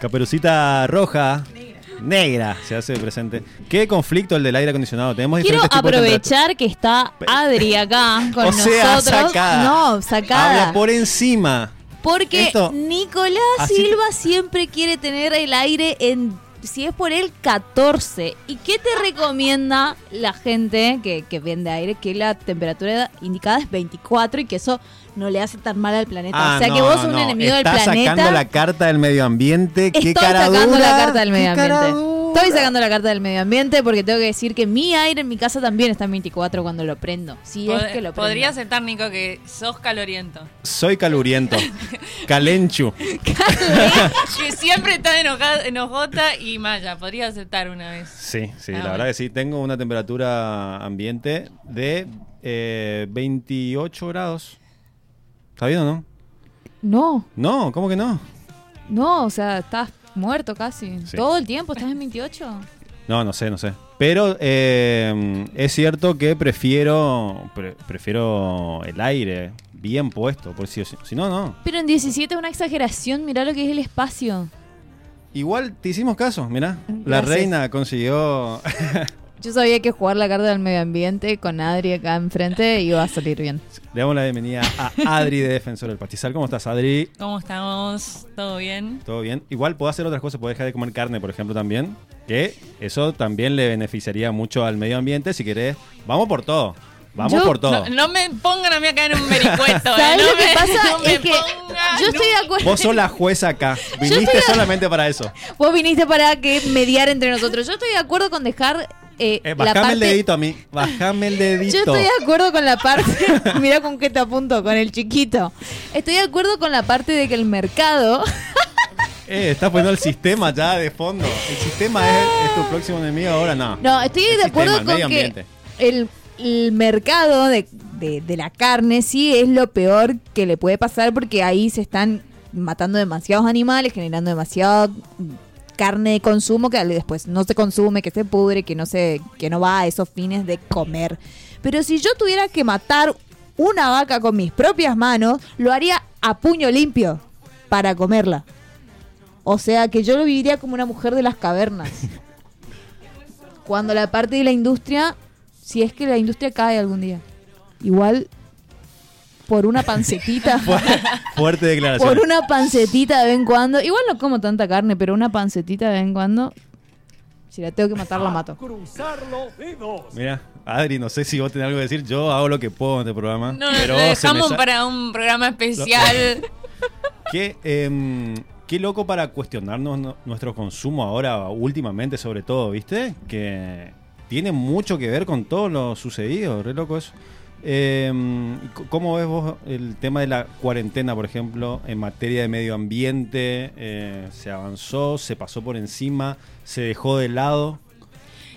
Caperucita roja. Negra. se hace presente. ¿Qué conflicto el del aire acondicionado? Tenemos Quiero diferentes tipos de aprovechar que está Adri acá con O sea, nosotros. sacada. No, sacada. Habla por encima. Porque Esto- Nicolás así- Silva siempre quiere tener el aire en, si es por él, 14. ¿Y qué te recomienda la gente que, que vende aire? Que la temperatura indicada es 24 y que eso no le hace tan mal al planeta. Ah, o sea que no, vos no, sos un no. enemigo del planeta. sacando la carta del medio ambiente. ¿Qué Estoy cara sacando dura, la carta del medio ambiente. Estoy sacando la carta del medio ambiente porque tengo que decir que mi aire en mi casa también está en 24 cuando lo prendo. Si es que lo prendo. Podría aceptar, Nico, que sos caloriento. Soy caluriento. Calenchu. que siempre está enojada, enojota y Maya. Podría aceptar una vez. Sí, sí, Ah, la bueno. verdad que sí. Tengo una temperatura ambiente de eh, 28 grados. ¿Está bien o no? No, No, ¿cómo que no? no, o sea, estás muerto casi. Sí. Todo el tiempo estás en 28. No, no sé, no sé. Pero eh, es cierto que prefiero pre- prefiero el aire bien puesto, por si, si no, no. Pero en 17 es una exageración, mirá lo que es el espacio. Igual te hicimos caso, mirá. La reina consiguió... Yo sabía que jugar la carta del medio ambiente con Adri acá enfrente iba a salir bien. Le damos la bienvenida a Adri de Defensor del Pastizal. ¿Cómo estás, Adri? ¿Cómo estamos? ¿Todo bien? ¿Todo bien? Igual puedo hacer otras cosas, puedo dejar de comer carne, por ejemplo, también. Que eso también le beneficiaría mucho al medio ambiente. Si querés, vamos por todo. Vamos Yo- por todo. No, no me pongan a mí acá en un vericueto. ¿eh? ¿Sabes No lo que me- pasa? no me es que ponga- yo estoy de acuerdo. Vos sos la jueza acá. Viniste solamente para eso. Vos viniste para que mediar entre nosotros. Yo estoy de acuerdo con dejar eh, Eh, la bajame parte... el dedito a mí. Bajame el dedito. Yo estoy de acuerdo con la parte. Mira con qué te apunto, con el chiquito. Estoy de acuerdo con la parte de que el mercado. Eh, estás poniendo el sistema ya de fondo. El sistema es, es tu próximo enemigo ahora, no. No, estoy El de acuerdo sistema, el con medio que el, el mercado de, de- de la carne sí es lo peor que le puede pasar porque ahí se están matando demasiados animales, generando demasiada carne de consumo que después no se consume, que se pudre, que no se, que no va a esos fines de comer. Pero si yo tuviera que matar una vaca con mis propias manos, lo haría a puño limpio para comerla. O sea que yo lo viviría como una mujer de las cavernas. Cuando la parte de la industria, si es que la industria cae algún día, igual por una pancetita, Fuerte declaración. por una pancetita de vez en cuando, igual no como tanta carne, pero una pancetita de vez en cuando, si la tengo que matar, la mato. Mira, Adri, no sé si vos tenés algo que decir. Yo hago lo que puedo en este programa. No, pero lo dejamos para un programa especial. Qué, em, qué loco para cuestionarnos no- nuestro consumo ahora, últimamente, sobre todo, ¿viste? Que tiene mucho que ver con todo lo sucedido, re loco eso. Em, ¿Cómo ves vos el tema de la cuarentena, por ejemplo, en materia de medio ambiente? Eh, ¿Se avanzó, se pasó por encima, se dejó de lado?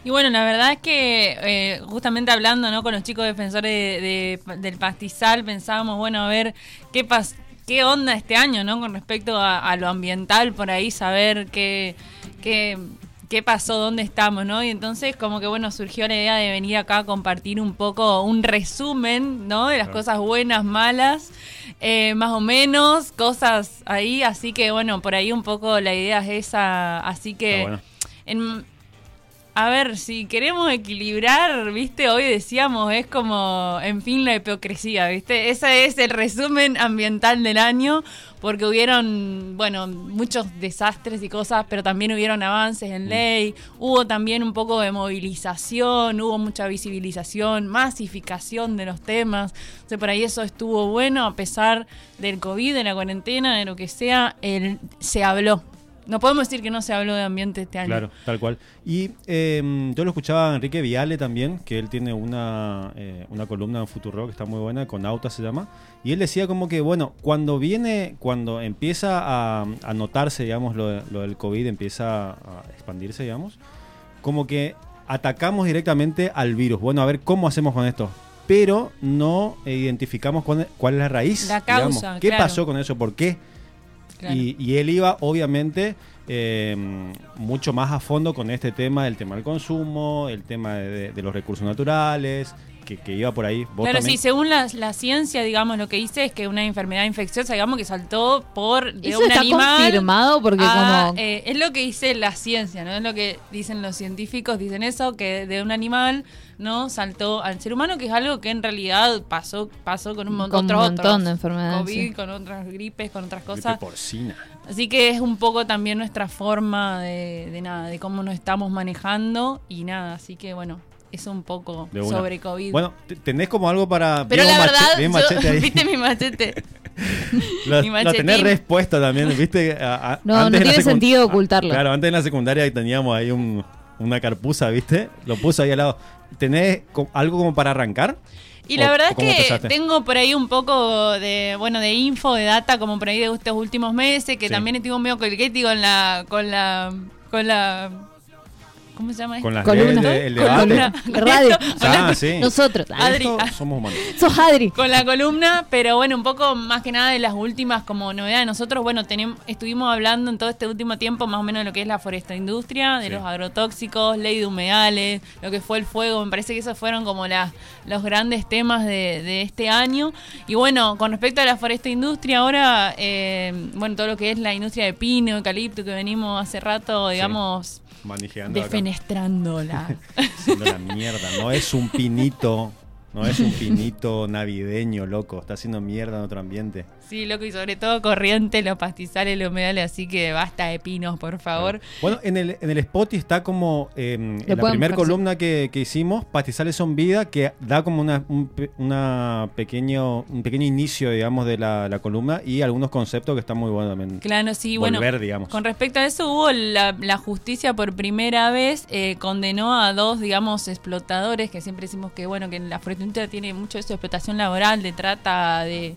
Y bueno, la verdad es que eh, justamente hablando ¿no? con los chicos defensores de- de- del pastizal, pensábamos, bueno, a ver qué pas qué onda este año, ¿no? Con respecto a, a lo ambiental, por ahí saber qué, qué, qué pasó, dónde estamos, ¿no? Y entonces como que, bueno, surgió la idea de venir acá a compartir un poco, un resumen, ¿no? De las Claro. cosas buenas, malas, eh, más o menos, cosas ahí, así que, bueno, por ahí un poco la idea es esa, así que... Está bueno. En- a ver, si queremos equilibrar, viste, hoy decíamos, es como, en fin, la hipocresía, viste. Ese es el resumen ambiental del año, porque hubieron, bueno, muchos desastres y cosas, pero también hubieron avances en ley, hubo también un poco de movilización, hubo mucha visibilización, masificación de los temas. O sea, por ahí eso estuvo bueno, a pesar del COVID, de la cuarentena, de lo que sea, el, se habló. No podemos decir que no se habló de ambiente este año. Claro, tal cual. Y eh, yo lo escuchaba a Enrique Viale también, que él tiene una, eh, una columna en Futuro que está muy buena, con Auta se llama. Y él decía como que, bueno, cuando viene, cuando empieza a, a notarse, digamos, lo, lo del COVID, empieza a expandirse, digamos, como que atacamos directamente al virus. Bueno, a ver cómo hacemos con esto. Pero no identificamos cuál, cuál es la raíz. La digamos. causa, ¿Qué claro. pasó con eso? ¿Por qué? Y, y él iba, obviamente, eh, mucho más a fondo con este tema, el tema del consumo, el tema de los recursos naturales, que iba por ahí. ¿Vos Claro, también? sí, según la, la ciencia, digamos, lo que dice es que una enfermedad infecciosa, digamos, que saltó por de Eso un está animal. confirmado porque a, como... eh, es lo que dice la ciencia, ¿no? Es lo que dicen los científicos, dicen eso, que de un animal, ¿no? Saltó al ser humano, que es algo que en realidad pasó, pasó con un montón, Con un otros- montón de enfermedades, COVID, sí. con otras gripes, con otras Gripe cosas. porcina. Así que es un poco también nuestra forma de, de nada, de cómo nos estamos manejando y nada, así que bueno, eso un poco sobre COVID. Bueno, te- tenés como algo para. Pero la verdad, yo- machete ahí. viste mi machete. Lo, mi lo tenés respuesto también, ¿viste? A- a- No, antes no tiene sentido ocultarlo. Claro, antes en la secundaria teníamos ahí un- una carpuza, ¿viste? Lo puso ahí al lado. ¿Tenés co- algo como para arrancar? Y ¿O- la verdad es que empezaste? tengo por ahí un poco de, bueno, de info, de data, como por ahí de estos últimos meses, que Sí. también estuve medio colgueti con la, con la, con la, ¿cómo se llama? esto? Con las Columna. leyes el debate. De radio. Ah, sí. Nosotros. Adri. Ah. somos humanos. Sos Adri. con la columna, pero bueno, un poco más que nada de las últimas como novedades. Nosotros, bueno, tenemos, estuvimos hablando en todo este último tiempo más o menos de lo que es la foresta industria, de Sí. los agrotóxicos, ley de humedales, lo que fue el fuego. Me parece que esos fueron como las los grandes temas de, de este año. Y bueno, con respecto a la foresta industria, ahora, eh, bueno, todo lo que es la industria de pino, eucalipto, que venimos hace rato, digamos, Manejando acá. defenestrándola. Haciendo la mierda. No es un pinito. No es un pinito navideño, loco. Está haciendo mierda en otro ambiente. Sí, loco, y sobre todo corriente, los pastizales, los humedales, así que basta de pinos, por favor. Bueno, en el, en el spot está como eh, en la primera columna que, que hicimos, Pastizales son vida, que da como una, un, pe- una pequeño, un pequeño inicio, digamos, de la, la columna y algunos conceptos que están muy buenos también. Claro, sí, bueno. Volver, digamos. Con respecto a eso, hubo la, la justicia por primera vez, eh, condenó a dos, digamos, explotadores, que siempre decimos que, bueno, que en la industria tiene mucho eso de explotación laboral, de trata de,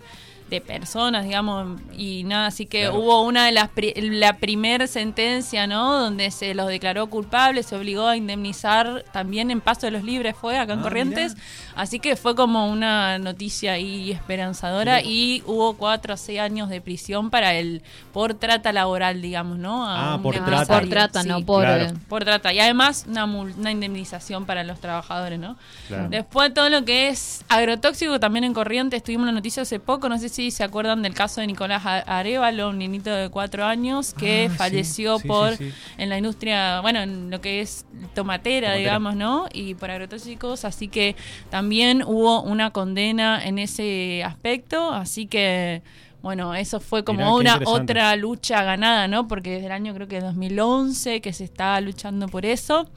de personas, digamos, y nada, así que Claro. hubo una de las, pri- la primer sentencia, ¿no? Donde se los declaró culpables, se obligó a indemnizar también en Paso de los Libres, fue acá en Ah, Corrientes, mirá. así que fue como una noticia ahí esperanzadora y hubo cuatro o seis años de prisión para el por trata laboral, digamos, ¿no? A Ah, un por trata. por trata, sí. no por... Claro. eh, Por trata. Y además una, mul- una indemnización para los trabajadores, ¿no? Claro. Después todo lo que es agrotóxico también en Corrientes. Tuvimos una noticia hace poco, no sé si se acuerdan del caso de Nicolás Arevalo, un niñito de cuatro años que Ah, falleció sí, por sí, en la industria, bueno, en lo que es tomatera, Tomatera. digamos, ¿no? Y por agrotóxicos, así que también hubo una condena en ese aspecto, así que bueno, eso fue como Mirá, una otra lucha ganada, ¿no? Porque desde el año creo que 2011 que se está luchando por eso.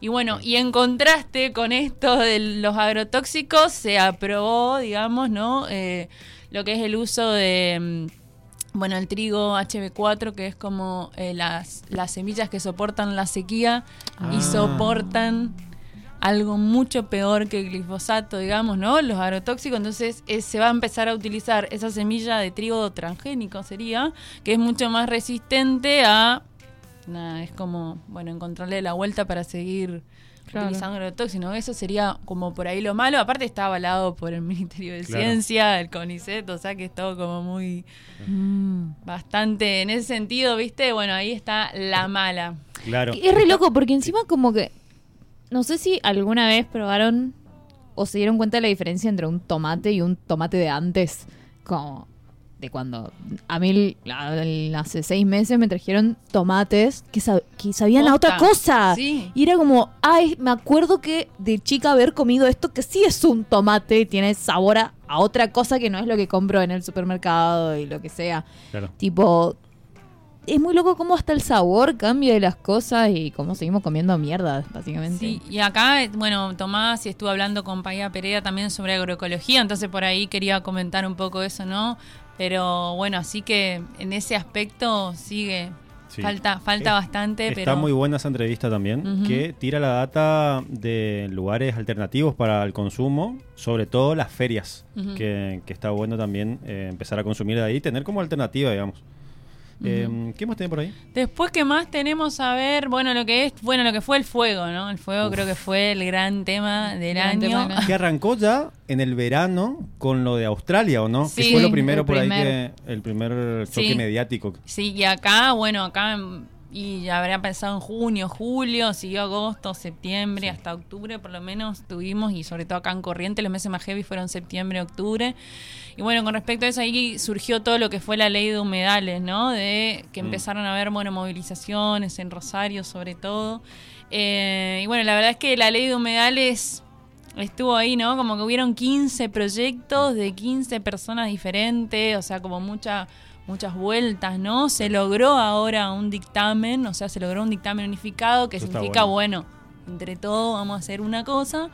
Y bueno, y en contraste con esto de los agrotóxicos, se aprobó, digamos, ¿no? Eh, lo que es el uso de, mm, bueno, el trigo HB4, que es como eh, las, las semillas que soportan la sequía y Ah. soportan algo mucho peor que el glifosato, digamos, ¿no? Los agrotóxicos, entonces eh, se va a empezar a utilizar esa semilla de trigo transgénico, sería, que es mucho más resistente a nada, es como, bueno, encontrarle la vuelta para seguir Claro. utilizando agrotóxicos, ¿no? Eso sería como por ahí lo malo. Aparte está avalado por el Ministerio de Claro. Ciencia, el CONICET, o sea que es todo como muy, mm. bastante, en ese sentido, ¿viste? Bueno, ahí está la mala. Claro. Es re loco porque encima como que... No sé si alguna vez probaron o se dieron cuenta de la diferencia entre un tomate y un tomate de antes. Como de cuando a mí la- la- hace seis meses me trajeron tomates que, sab- que sabían a Posta. otra cosa. Sí. Y era como, ay, me acuerdo que de chica haber comido esto que sí es un tomate, tiene sabor a, a otra cosa que no es lo que compro en el supermercado y lo que sea. Claro. Tipo, es muy loco cómo hasta el sabor cambia de las cosas y cómo seguimos comiendo mierda, básicamente. Sí, y acá, eh, bueno, Tomás y estuvo hablando con Paya Pereira también sobre agroecología, entonces por ahí quería comentar un poco eso, ¿no? Pero bueno, así que en ese aspecto sigue, Sí. falta falta bastante, Está pero... muy buena esa entrevista también, que tira la data de lugares alternativos para el consumo, sobre todo las ferias, que, que está bueno también eh, empezar a consumir de ahí, tener como alternativa, digamos. Eh, ¿Qué más tiene por ahí? Después, ¿qué más tenemos a ver? Bueno, lo que es, bueno, lo que fue el fuego, ¿no? El fuego Uf. creo que fue el gran tema del Gran año. tema. Que arrancó ya en el verano con lo de Australia, ¿o no? Sí, que fue lo primero por ahí que el primer choque Sí. mediático. Sí, y acá, bueno, acá en- y ya habría pensado en junio, julio, siguió agosto, septiembre, hasta octubre por lo menos tuvimos, y sobre todo acá en Corriente, los meses más heavy fueron septiembre, octubre. Y bueno, con respecto a eso, ahí surgió todo lo que fue la ley de humedales, ¿no? De que Mm. empezaron a haber, bueno, movilizaciones en Rosario sobre todo. Eh, y bueno, la verdad es que la ley de humedales estuvo ahí, ¿no? Como que hubieron 15 proyectos de 15 personas diferentes, o sea, como mucha, muchas vueltas, ¿no? Se logró ahora un dictamen, o sea, se logró un dictamen unificado que Eso significa, bueno. bueno, entre todos vamos a hacer una cosa.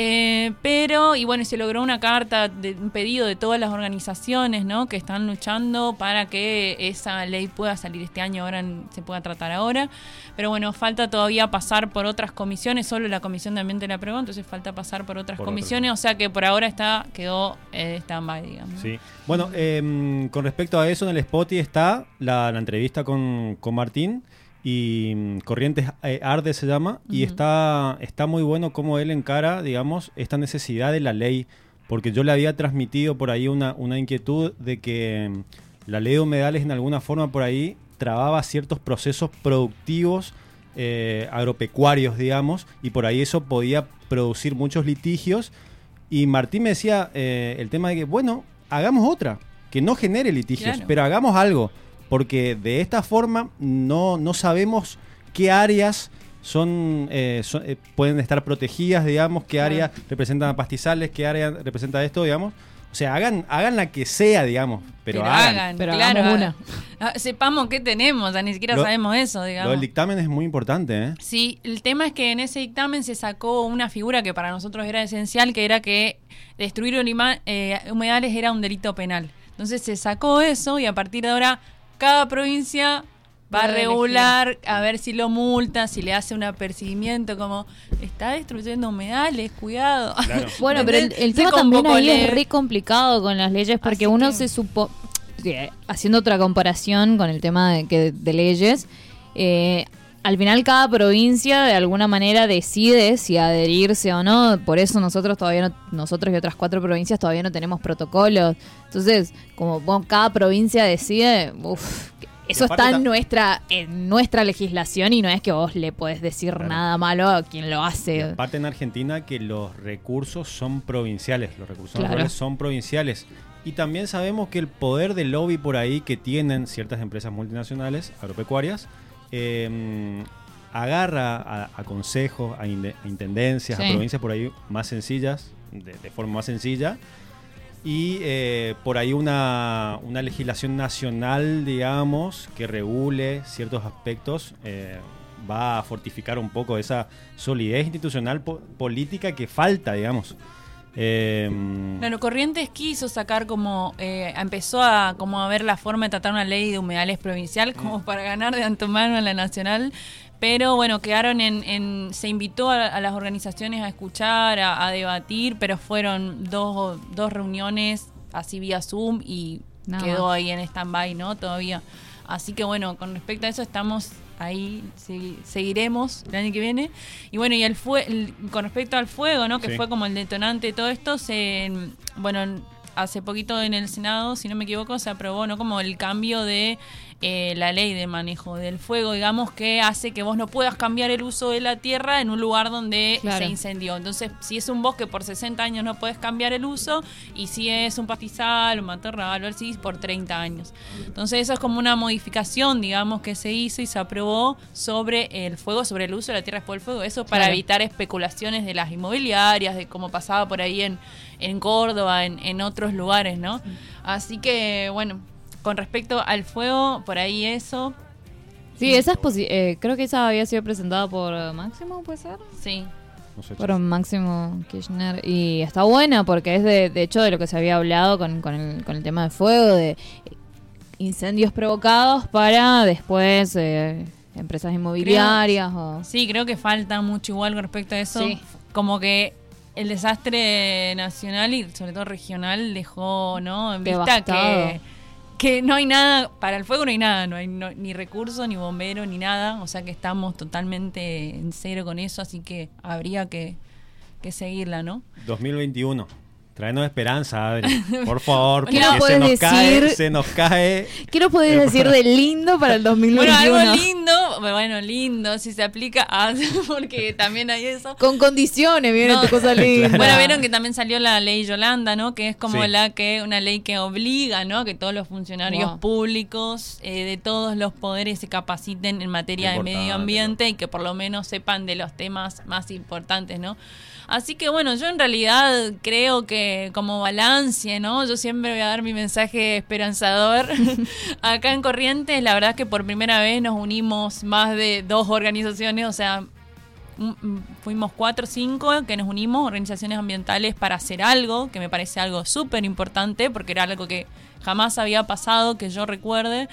Eh, pero, y bueno, se logró una carta, de, un pedido de todas las organizaciones, ¿no? Que están luchando para que esa ley pueda salir este año, ahora en- se pueda tratar ahora. Pero bueno, falta todavía pasar por otras comisiones, solo la Comisión de Ambiente la aprobó, entonces falta pasar por otras Por comisiones, o sea que por ahora está quedó eh, stand-by, digamos. Sí. Bueno, em, con respecto a eso, en el Spotify está la, la entrevista con, con Martín y mm, Corrientes eh, Arde se llama y está, está muy bueno cómo él encara, digamos, esta necesidad de la ley, porque yo le había transmitido por ahí una, una inquietud de que mm, la ley de humedales en alguna forma por ahí trababa ciertos procesos productivos eh, agropecuarios, digamos, y por ahí eso podía producir muchos litigios. Y Martín me decía eh, el tema de que, bueno, hagamos otra, que no genere litigios, Claro. pero hagamos algo, porque de esta forma no, no sabemos qué áreas son, eh, son- eh, pueden estar protegidas, digamos, qué Claro. áreas representan a pastizales, qué área representa esto, digamos. O sea, hagan, hagan la que sea, digamos, pero, hagan. Pero claro, hagamos una. ah, sepamos qué tenemos, ya ni siquiera Lo- sabemos eso, Lo digamos. del dictamen es muy importante, ¿eh? Sí, el tema es que en ese dictamen se sacó una figura que para nosotros era esencial, que era que destruir eh, humedales era un delito penal. Entonces se sacó eso y a partir de ahora cada provincia va a regular a ver si lo multa, si le hace un apercibimiento, como está destruyendo humedales, cuidado. Claro. Bueno, pero el, tema también ahí es re complicado con las leyes porque Así uno que- se supo, eh, haciendo otra comparación con el tema de, que, de leyes, eh, al final cada provincia de alguna manera decide si adherirse o no, por eso nosotros todavía no, nosotros y otras cuatro provincias todavía no tenemos protocolos. Entonces, como bueno, cada provincia decide, uff, eso está en nuestra, en nuestra legislación y no es que vos le podés decir Claro. nada malo a quien lo hace. aparte en Argentina que los recursos son provinciales, los recursos Claro. son provinciales. Y también sabemos que el poder del lobby por ahí que tienen ciertas empresas multinacionales agropecuarias eh, agarra a, a consejos, a, intendencias, a provincias por ahí más sencillas, de, de forma más sencilla. Y eh, por ahí una, una legislación nacional, digamos, que regule ciertos aspectos, eh, va a fortificar un poco esa solidez institucional po- política que falta, digamos. Eh, Claro, Corrientes quiso sacar como, eh, empezó a como a ver la forma de tratar una ley de humedales provincial como para ganar de antemano a la nacional, pero bueno, quedaron en, en- se invitó a, a las organizaciones a escuchar, a, a debatir, pero fueron dos, dos reuniones así vía Zoom y Nada quedó más. ahí en stand-by, ¿no? Todavía. Así que bueno, con respecto a eso estamos ahí, segui- seguiremos el año que viene. Y bueno, y el fue el- con respecto al fuego, ¿no? Que Sí. fue como el detonante de todo esto, se bueno, en- hace poquito en el Senado, si no me equivoco, se aprobó, ¿no? Como el cambio de eh, la ley de manejo del fuego, digamos, que hace que vos no puedas cambiar el uso de la tierra en un lugar donde Claro. se incendió. Entonces, si es un bosque por 60 años no puedes cambiar el uso y si es un pastizal, un matorral o así por 30 años. Entonces, eso es como una modificación, digamos, que se hizo y se aprobó sobre el fuego, sobre el uso de la tierra después del fuego. Eso para Claro. evitar especulaciones de las inmobiliarias, de cómo pasaba por ahí en, en Córdoba, en, en otros lugares, ¿no? Así que, bueno, con respecto al fuego, por ahí eso, Sí, esa es posi- eh, creo que esa había sido presentada por Máximo, ¿puede ser? sí. no sé, Por Máximo Kirchner. Y está buena porque es de, de hecho de lo que se había hablado con, con el, con el tema de fuego, de incendios provocados para después eh, empresas inmobiliarias o... Sí, creo que falta mucho igual con respecto a eso. Sí. Como que el desastre nacional y sobre todo regional dejó, ¿no? En vista Devastado. que, que no hay nada, para el fuego no hay nada, no hay no- ni recursos, ni bombero, ni nada. O sea que estamos totalmente en cero con eso, así que habría que, que seguirla, ¿no? 2021. Traenos esperanza, Adri. Por favor, ¿Qué porque se nos cae, decir? se nos cae. ¿Qué nos podés decir de lindo para el Bueno, 2021? algo lindo, bueno, lindo, si se aplica a, porque también hay eso. Con condiciones, viene No. tu cosa linda. Bueno, vieron que también salió la ley Yolanda, ¿no? Que es como Sí. la que una ley que obliga, ¿no? Que todos los funcionarios Wow. públicos eh, de todos los poderes se capaciten en materia de medio ambiente y que por lo menos sepan de los temas más importantes, ¿no? Así que bueno, yo en realidad creo que como balance, ¿no? Yo siempre voy a dar mi mensaje esperanzador. Acá en Corrientes, la verdad es que por primera vez nos unimos más de dos organizaciones, o sea, mm, fuimos cuatro o cinco que nos unimos, organizaciones ambientales, para hacer algo, que me parece algo súper importante, porque era algo que jamás había pasado, que yo recuerde.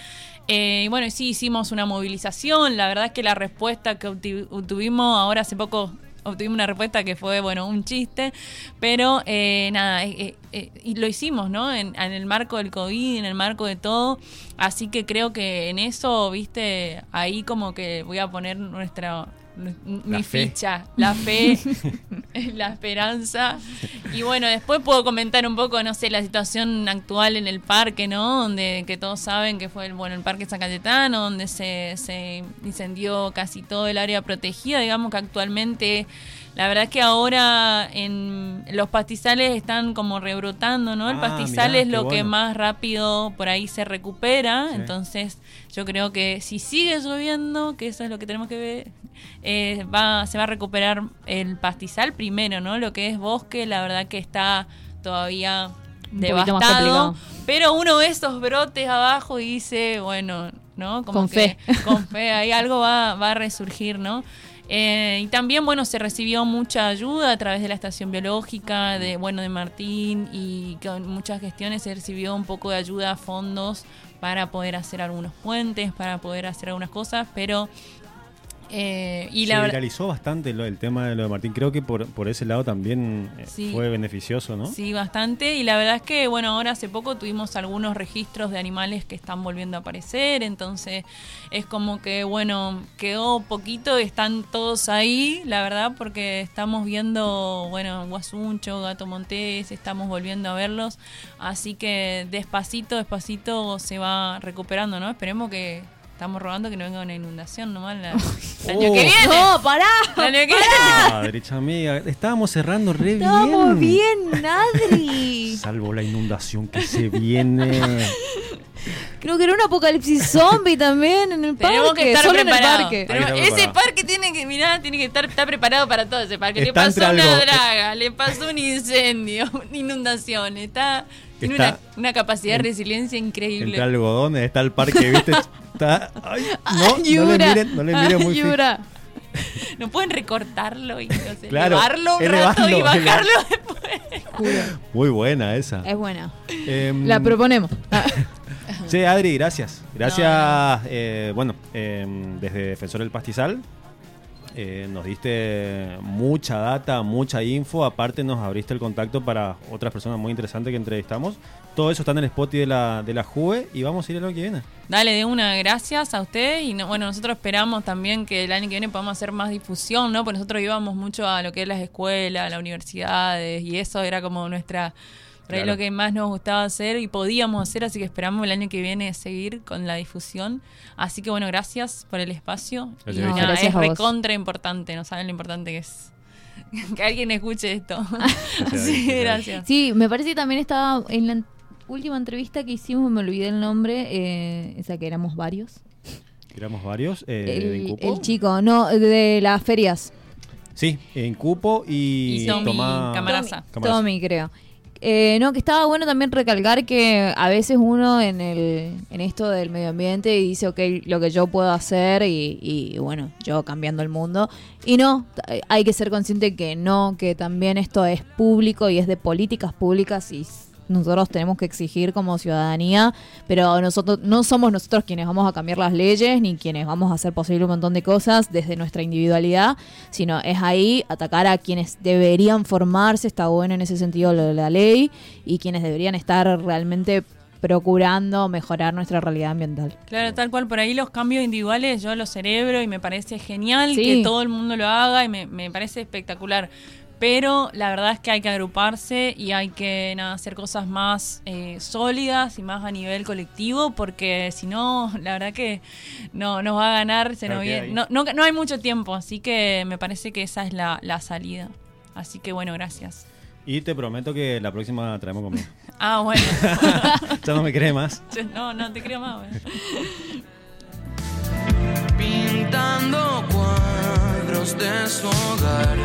Eh, y bueno, sí, hicimos una movilización, la verdad es que la respuesta que obtuvimos ahora hace poco... Obtuvimos una respuesta que fue, bueno, un chiste, pero eh, nada, eh, eh, eh, y lo hicimos, ¿no? En, en el marco del COVID, en el marco de todo, así que creo que en eso, viste, ahí como que voy a poner nuestra, mi ficha, la fe, la esperanza. Y bueno, después puedo comentar un poco, no sé, la situación actual en el parque, ¿no? Donde que todos saben que fue el, bueno, el Parque San Cayetano, donde se, se incendió casi todo el área protegida, digamos que actualmente... La verdad es que ahora en los pastizales están como rebrotando, ¿no? El Ah, pastizal mirá, es lo que más rápido por ahí se recupera, Sí. entonces yo creo que si sigue lloviendo, que eso es lo que tenemos que ver, eh, va, se va a recuperar el pastizal primero, ¿no? Lo que es bosque, la verdad que está todavía Un más devastado, pero uno ve esos brotes abajo y dice, bueno, ¿no? Como Con que fe. con fe, ahí algo va, va a resurgir, ¿no? Eh, y también, bueno, se recibió mucha ayuda a través de la estación biológica, de, bueno, de Martín, y con muchas gestiones se recibió un poco de ayuda, fondos para poder hacer algunos puentes, para poder hacer algunas cosas, pero... eh, y se la verdad... viralizó bastante lo- el tema de lo de Martín. Creo que por, por ese lado también eh, Sí. fue beneficioso, ¿no? Sí, bastante. Y la verdad es que, bueno, ahora hace poco tuvimos algunos registros de animales que están volviendo a aparecer. Entonces, es como que, bueno, quedó poquito, están todos ahí, la verdad, porque estamos viendo, bueno, Guasuncho, Gato Montés, estamos volviendo a verlos. Así que despacito, despacito se va recuperando, ¿no? Esperemos que. Estamos rogando que no venga una inundación nomás la- el año Oh. que viene. No, pará. El año que viene. Ah, derecha amiga, estábamos cerrando re Estamos bien. bien, Adri. Salvo la inundación que se viene. Creo que era un apocalipsis zombie también en el parque. Tenemos que estar solo en el preparados. parque. Tenemos- Hay que estar ese parque tiene que, mirá, tiene que estar está preparado para todo ese parque. Está le pasó una algo- draga, le pasó un incendio, una inundación. Está, tiene Está- una, una capacidad de resiliencia increíble. Entre algodones está el parque, ¿viste? Está. Ay, no, no le miren, no le miren muy. No pueden recortarlo y no sé, Claro, elevarlo un rato y bajarlo después. Muy buena esa. Es buena. Em, La proponemos. Sí, Adri, gracias. Gracias, eh, bueno, em, desde Defensor del Pastizal. Eh, nos diste mucha data, mucha info. Aparte, nos abriste el contacto para otras personas muy interesantes que entrevistamos. Todo eso está en el spot de la, de la Juve y vamos a ir a lo que viene. Dale, de una, gracias a usted. Y no- bueno, nosotros esperamos también que el año que viene podamos hacer más difusión, ¿no? Porque nosotros íbamos mucho a lo que es las escuelas, las universidades, y eso era como nuestra. Por ahí Claro. lo que más nos gustaba hacer y podíamos hacer, así que esperamos el año que viene seguir con la difusión. Así que bueno, gracias por el espacio. Gracias, y nada, Gracias es a vos. recontra importante, no saben lo importante que es. que alguien escuche esto. Sí, gracias. Sí, me parece que también estaba en la última entrevista que hicimos, me olvidé el nombre, eh, esa que éramos varios. Tiramos varios. eh, El, cupo. el chico, no, de las ferias. Sí, en cupo y, Y Tommy Camaraza. Camaraza. Tommy, creo. Eh, no, que estaba bueno también recalcar que a veces uno en el en esto del medio ambiente dice, ok, lo que yo puedo hacer y, y, bueno, yo cambiando el mundo. Y no, hay que ser consciente que no, que también esto es público y es de políticas públicas y nosotros tenemos que exigir como ciudadanía, pero nosotros no somos nosotros quienes vamos a cambiar las leyes ni quienes vamos a hacer posible un montón de cosas desde nuestra individualidad, sino es ahí atacar a quienes deberían formarse, está bueno en ese sentido lo de la ley, y quienes deberían estar realmente procurando mejorar nuestra realidad ambiental. Claro, tal cual, por ahí los cambios individuales yo los cerebro y me parece genial Sí. que todo el mundo lo haga y me, me parece espectacular. Pero la verdad es que hay que agruparse y hay que nada, hacer cosas más eh, sólidas y más a nivel colectivo, porque si no, la verdad que no nos va a ganar, se Claro, nos queda viene- no, no, no hay mucho tiempo, así que me parece que esa es la, la salida. Así que bueno, gracias. Y te prometo que la próxima traemos conmigo. Ah, bueno. ya no me crees más. no, no te creo más. bueno. pintando cuadros de su hogar.